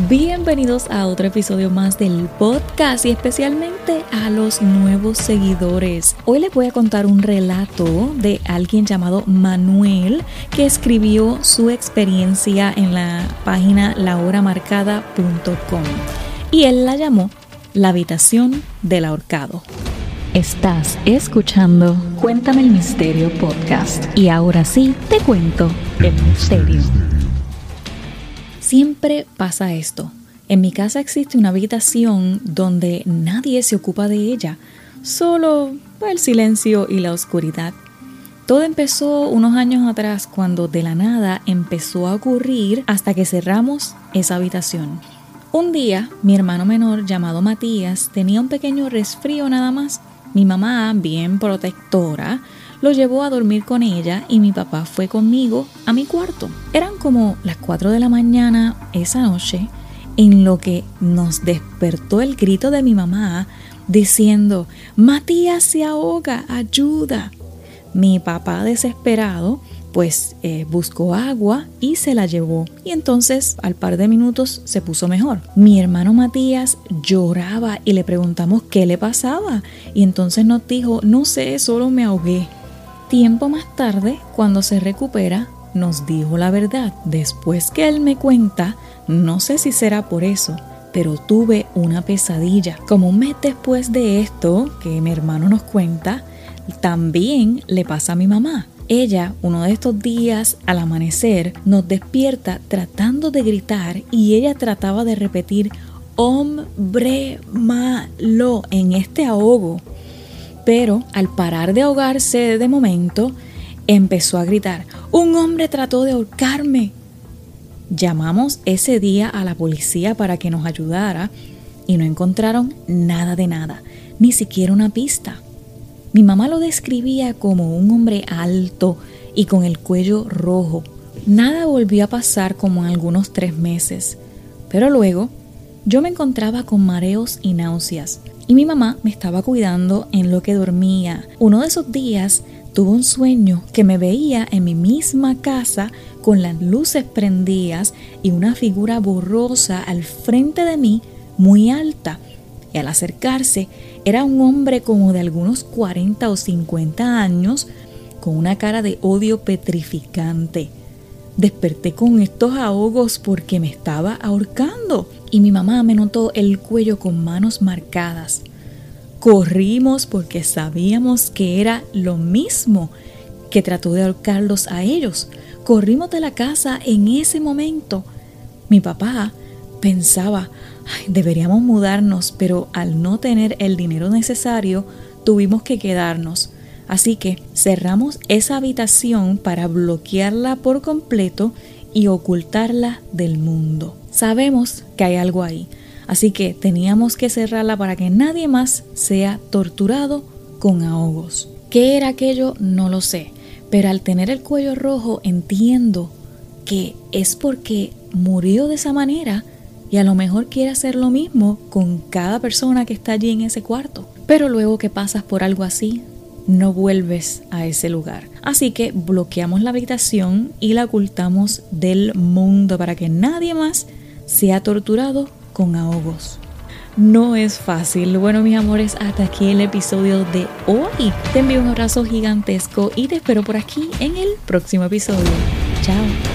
Bienvenidos a otro episodio más del podcast y especialmente a los nuevos seguidores. Hoy les voy a contar un relato de alguien llamado Manuel que escribió su experiencia en la página lahoramarcada.com y él la llamó La habitación del ahorcado. Estás escuchando Cuéntame el Misterio Podcast y ahora sí te cuento el misterio. Siempre pasa esto. En mi casa existe una habitación donde nadie se ocupa de ella, solo el silencio y la oscuridad. Todo empezó unos años atrás cuando de la nada empezó a ocurrir hasta que cerramos esa habitación. Un día, mi hermano menor llamado Matías tenía un pequeño resfrío nada más. Mi mamá, bien protectora, lo llevó a dormir con ella y mi papá fue conmigo a mi cuarto. Eran como las 4 de la mañana esa noche en lo que nos despertó el grito de mi mamá diciendo, Matías se ahoga, ayuda. Mi papá desesperado pues eh, buscó agua y se la llevó. Y entonces al par de minutos se puso mejor. Mi hermano Matías lloraba y le preguntamos qué le pasaba. Y entonces nos dijo, no sé, solo me ahogué. Tiempo más tarde, cuando se recupera, nos dijo la verdad. Después que él me cuenta, no sé si será por eso, pero tuve una pesadilla. Como un mes después de esto, que mi hermano nos cuenta, también le pasa a mi mamá. Ella, uno de estos días al amanecer, nos despierta tratando de gritar y ella trataba de repetir hombre malo en este ahogo pero al parar de ahogarse de momento, empezó a gritar, un hombre trató de ahorcarme. Llamamos ese día a la policía para que nos ayudara y no encontraron nada de nada, ni siquiera una pista. Mi mamá lo describía como un hombre alto y con el cuello rojo. Nada volvió a pasar como en algunos tres meses, pero luego yo me encontraba con mareos y náuseas y mi mamá me estaba cuidando en lo que dormía. Uno de esos días tuve un sueño que me veía en mi misma casa con las luces prendidas y una figura borrosa al frente de mí muy alta. Y al acercarse era un hombre como de algunos 40 o 50 años con una cara de odio petrificante. Desperté con estos ahogos porque me estaba ahorcando y mi mamá me notó el cuello con manos marcadas. Corrimos porque sabíamos que era lo mismo que trató de ahorcarlos a ellos. Corrimos de la casa en ese momento. Mi papá pensaba, deberíamos mudarnos, pero al no tener el dinero necesario, tuvimos que quedarnos. Así que cerramos esa habitación para bloquearla por completo y ocultarla del mundo. Sabemos que hay algo ahí, así que teníamos que cerrarla para que nadie más sea torturado con ahogos. ¿Qué era aquello? No lo sé, pero al tener el cuello rojo entiendo que es porque murió de esa manera y a lo mejor quiere hacer lo mismo con cada persona que está allí en ese cuarto. Pero luego que pasas por algo así, no vuelves a ese lugar. Así que bloqueamos la habitación y la ocultamos del mundo para que nadie más sea torturado con ahogos. No es fácil. Bueno, mis amores, hasta aquí el episodio de hoy. Te envío un abrazo gigantesco y te espero por aquí en el próximo episodio. Chao.